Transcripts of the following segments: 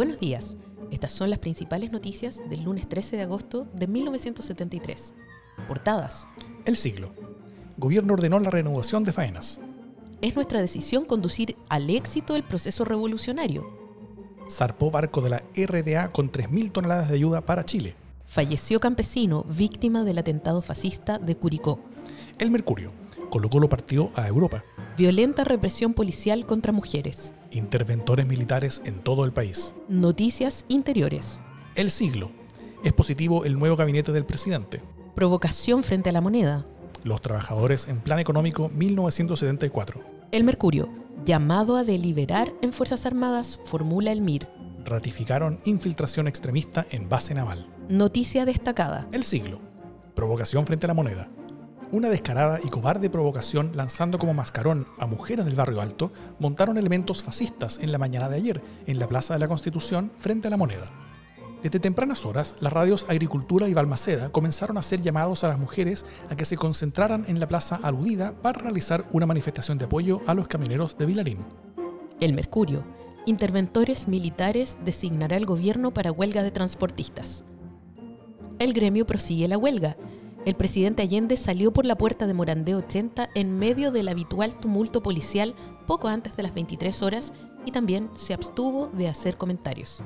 Buenos días. Estas son las principales noticias del lunes 13 de agosto de 1973. Portadas. El siglo. Gobierno ordenó la renovación de faenas. Es nuestra decisión conducir al éxito el proceso revolucionario. Zarpó barco de la RDA con 3.000 toneladas de ayuda para Chile. Falleció campesino víctima del atentado fascista de Curicó. El Mercurio. Colo Colo partió a Europa. Violenta represión policial contra mujeres. Interventores militares en todo el país. Noticias interiores. El siglo. Es positivo el nuevo gabinete del presidente. Provocación frente a la moneda. Los trabajadores en Plan Económico 1974. El Mercurio. Llamado a deliberar en Fuerzas Armadas, formula el MIR. Ratificaron infiltración extremista en base naval. Noticia destacada. El siglo. Provocación frente a la moneda. Una descarada y cobarde provocación lanzando como mascarón a mujeres del barrio alto montaron elementos fascistas en la mañana de ayer en la Plaza de la Constitución frente a la moneda. Desde tempranas horas, las radios Agricultura y Balmaceda comenzaron a hacer llamados a las mujeres a que se concentraran en la plaza aludida para realizar una manifestación de apoyo a los camioneros de Vilarín. El Mercurio. Interventores militares designará el gobierno para huelga de transportistas. El gremio prosigue la huelga. El presidente Allende salió por la puerta de Morandé 80 en medio del habitual tumulto policial poco antes de las 23 horas y también se abstuvo de hacer comentarios.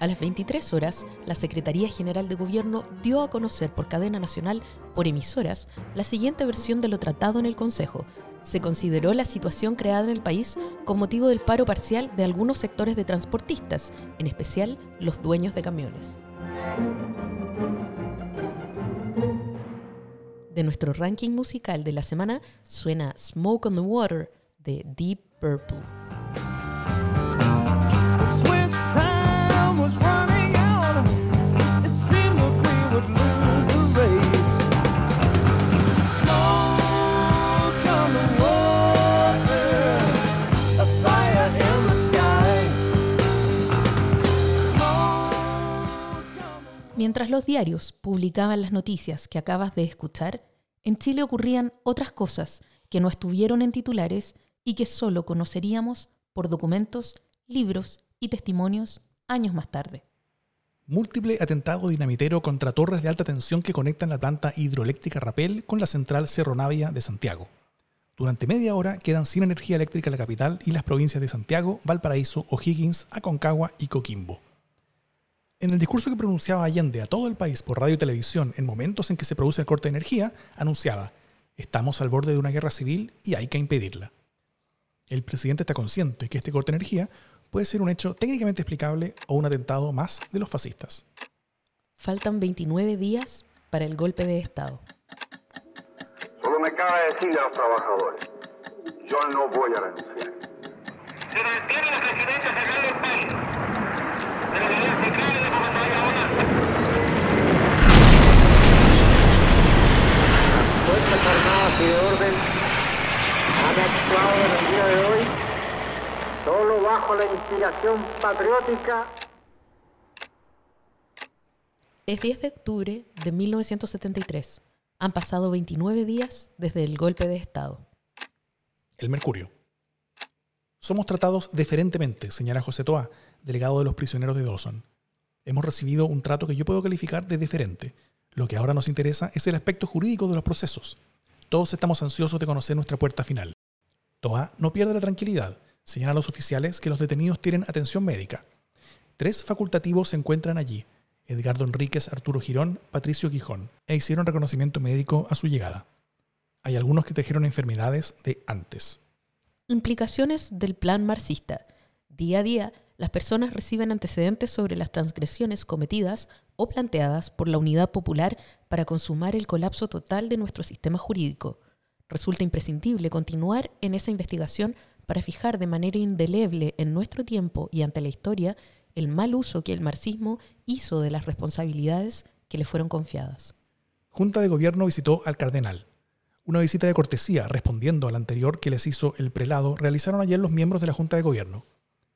A las 23 horas, la Secretaría General de Gobierno dio a conocer por cadena nacional, por emisoras, la siguiente versión de lo tratado en el Consejo. Se consideró la situación creada en el país con motivo del paro parcial de algunos sectores de transportistas, en especial los dueños de camiones. De nuestro ranking musical de la semana suena Smoke on the Water de Deep Purple. Mientras los diarios publicaban las noticias que acabas de escuchar, en Chile ocurrían otras cosas que no estuvieron en titulares y que solo conoceríamos por documentos, libros y testimonios años más tarde. Múltiple atentado dinamitero contra torres de alta tensión que conectan la planta hidroeléctrica Rapel con la central Cerro Navia de Santiago. Durante media hora quedan sin energía eléctrica la capital y las provincias de Santiago, Valparaíso, O'Higgins, Aconcagua y Coquimbo. En el discurso que pronunciaba Allende a todo el país por radio y televisión en momentos en que se produce el corte de energía, anunciaba, estamos al borde de una guerra civil y hay que impedirla. El presidente está consciente que este corte de energía puede ser un hecho técnicamente explicable o un atentado más de los fascistas. Faltan 29 días para el golpe de Estado. Solo me cabe decirle a los trabajadores, yo no voy a renunciar. Se mantiene la presidencia federal del país. De Fuerzas Armadas y de Orden han actuado en el día de hoy solo bajo la inspiración patriótica Es 10 de octubre de 1973. Han pasado 29 días desde el golpe de Estado. El Mercurio. Somos tratados deferentemente, señala José Toa, delegado de los prisioneros de Dawson. Hemos recibido un trato que yo puedo calificar de deferente. Lo que ahora nos interesa es el aspecto jurídico de los procesos. Todos estamos ansiosos de conocer nuestra puerta final. Toa no pierde la tranquilidad. Señala a los oficiales que los detenidos tienen atención médica. Tres facultativos se encuentran allí. Edgardo Enríquez, Arturo Girón, Patricio Quijón, e hicieron reconocimiento médico a su llegada. Hay algunos que trajeron enfermedades de antes. Implicaciones del plan marxista. Día a día, las personas reciben antecedentes sobre las transgresiones cometidas o planteadas por la unidad popular para consumar el colapso total de nuestro sistema jurídico. Resulta imprescindible continuar en esa investigación para fijar de manera indeleble en nuestro tiempo y ante la historia el mal uso que el marxismo hizo de las responsabilidades que le fueron confiadas. Junta de Gobierno visitó al cardenal. Una visita de cortesía, respondiendo a la anterior que les hizo el prelado, realizaron ayer los miembros de la Junta de Gobierno.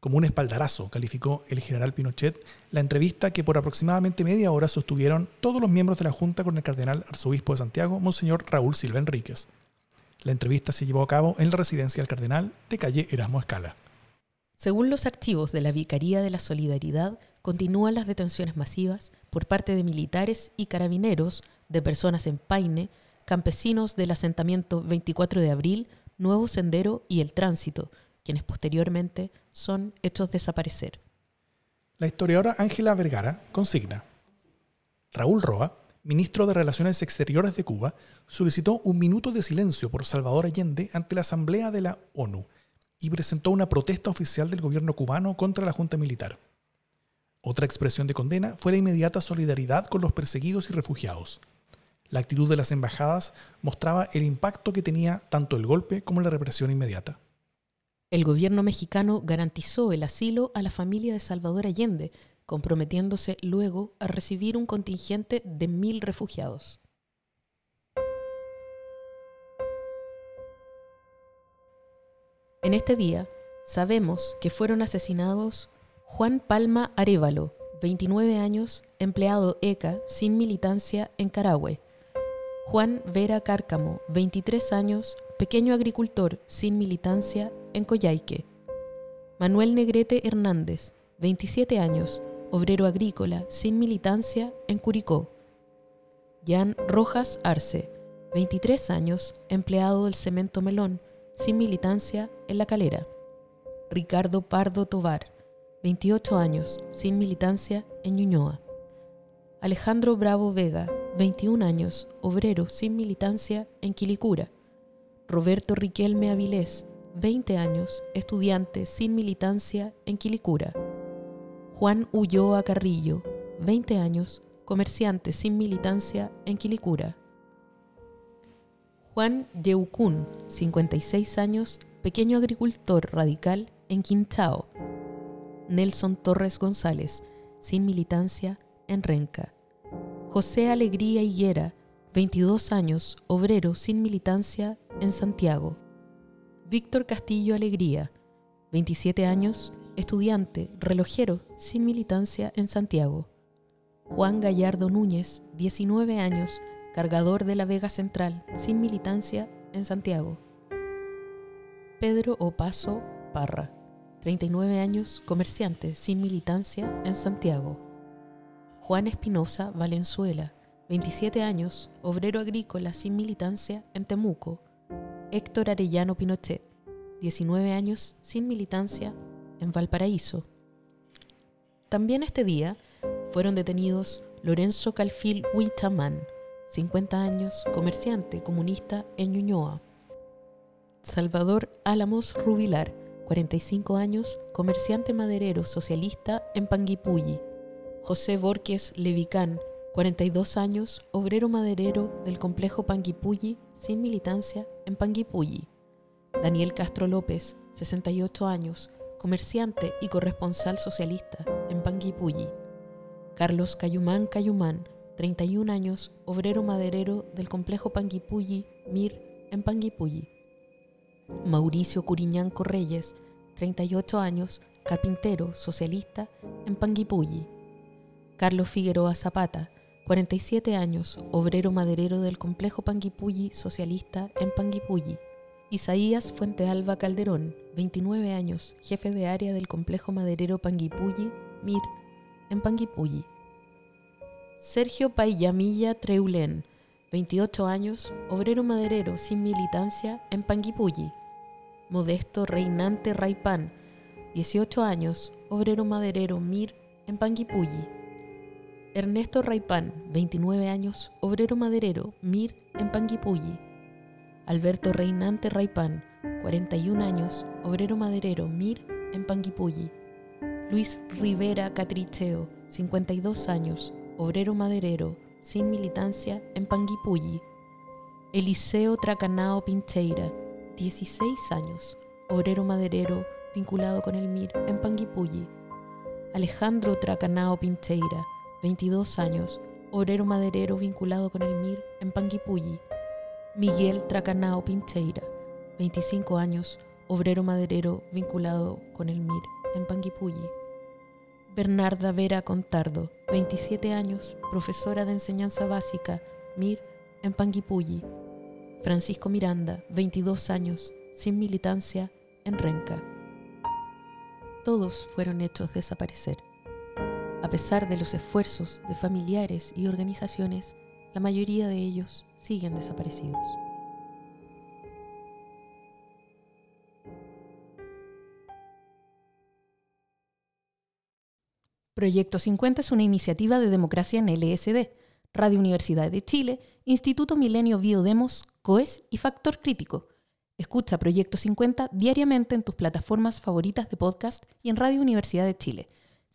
Como un espaldarazo, calificó el general Pinochet la entrevista que por aproximadamente media hora sostuvieron todos los miembros de la Junta con el cardenal arzobispo de Santiago, Monseñor Raúl Silva Enríquez. La entrevista se llevó a cabo en la residencia del cardenal de calle Erasmo Escala. Según los archivos de la Vicaría de la Solidaridad, continúan las detenciones masivas por parte de militares y carabineros de personas en Paine, campesinos del asentamiento 24 de abril, Nuevo Sendero y El Tránsito, quienes posteriormente son hechos desaparecer. La historiadora Ángela Vergara consigna. Raúl Roa, ministro de Relaciones Exteriores de Cuba, solicitó un minuto de silencio por Salvador Allende ante la Asamblea de la ONU y presentó una protesta oficial del gobierno cubano contra la Junta Militar. Otra expresión de condena fue la inmediata solidaridad con los perseguidos y refugiados. La actitud de las embajadas mostraba el impacto que tenía tanto el golpe como la represión inmediata. El gobierno mexicano garantizó el asilo a la familia de Salvador Allende, comprometiéndose luego a recibir un contingente de mil refugiados. En este día sabemos que fueron asesinados Juan Palma Arevalo, 29 años, empleado ECA sin militancia en Carahue. Juan Vera Cárcamo, 23 años, pequeño agricultor sin militancia en Coyhaique. Manuel Negrete Hernández, 27 años, obrero agrícola sin militancia en Curicó. Jan Rojas Arce, 23 años, empleado del Cemento Melón, sin militancia en La Calera. Ricardo Pardo Tovar, 28 años, sin militancia en Ñuñoa. Alejandro Bravo Vega, 21 años, obrero sin militancia en Quilicura. Roberto Riquelme Avilés, 20 años, estudiante sin militancia en Quilicura. Juan Ulloa Carrillo, 20 años, comerciante sin militancia en Quilicura. Juan Yeucún, 56 años, pequeño agricultor radical en Quinchao. Nelson Torres González, sin militancia en Renca. José Alegría Higuera, 22 años, obrero sin militancia en Santiago. Víctor Castillo Alegría, 27 años, estudiante, relojero sin militancia en Santiago. Juan Gallardo Núñez, 19 años, cargador de la Vega Central, sin militancia en Santiago. Pedro Opaso Parra, 39 años, comerciante, sin militancia en Santiago. Juan Espinosa Valenzuela, 27 años, obrero agrícola sin militancia en Temuco. Héctor Arellano Pinochet, 19 años, sin militancia en Valparaíso. También este día fueron detenidos Lorenzo Calfil Huitamán, 50 años, comerciante comunista en Ñuñoa. Salvador Álamos Rubilar, 45 años, comerciante maderero socialista en Panguipulli. José Borges Levicán, 42 años, obrero maderero del complejo Panguipulli, sin militancia en Panguipulli. Daniel Castro López, 68 años, comerciante y corresponsal socialista en Panguipulli. Carlos Cayumán Cayumán, 31 años, obrero maderero del complejo Panguipulli, MIR, en Panguipulli. Mauricio Curiñán Correyes, 38 años, carpintero, socialista, en Panguipulli. Carlos Figueroa Zapata, 47 años, obrero maderero del complejo Panguipulli, socialista, en Panguipulli. Isaías Fuentealba Calderón, 29 años, jefe de área del complejo maderero Panguipulli, MIR, en Panguipulli. Sergio Paillamilla Treulén, 28 años, obrero maderero sin militancia en Panguipulli. Modesto Reinante Raipán, 18 años, obrero maderero MIR en Panguipulli. Ernesto Raipán, 29 años, obrero maderero MIR en Panguipulli. Alberto Reinante Raipán, 41 años, obrero maderero MIR en Panguipulli. Luis Rivera Catricheo, 52 años, obrero maderero, sin militancia en Panguipulli. Eliseo Tracanao Pincheira, 16 años, obrero maderero vinculado con el MIR en Panguipulli. Alejandro Tracanao Pincheira, 22 años, obrero maderero vinculado con el MIR en Panguipulli. Miguel Tracanao Pincheira, 25 años, obrero maderero vinculado con el MIR en Panguipulli. Bernarda Vera Contardo, 27 años, profesora de enseñanza básica, MIR en Panguipulli. Francisco Miranda, 22 años, sin militancia, en Renca. Todos fueron hechos desaparecer. A pesar de los esfuerzos de familiares y organizaciones, la mayoría de ellos siguen desaparecidos. Proyecto 50 es una iniciativa de democracia en LSD, Radio Universidad de Chile, Instituto Milenio Biodemos, COES y Factor Crítico. Escucha Proyecto 50 diariamente en tus plataformas favoritas de podcast y en Radio Universidad de Chile.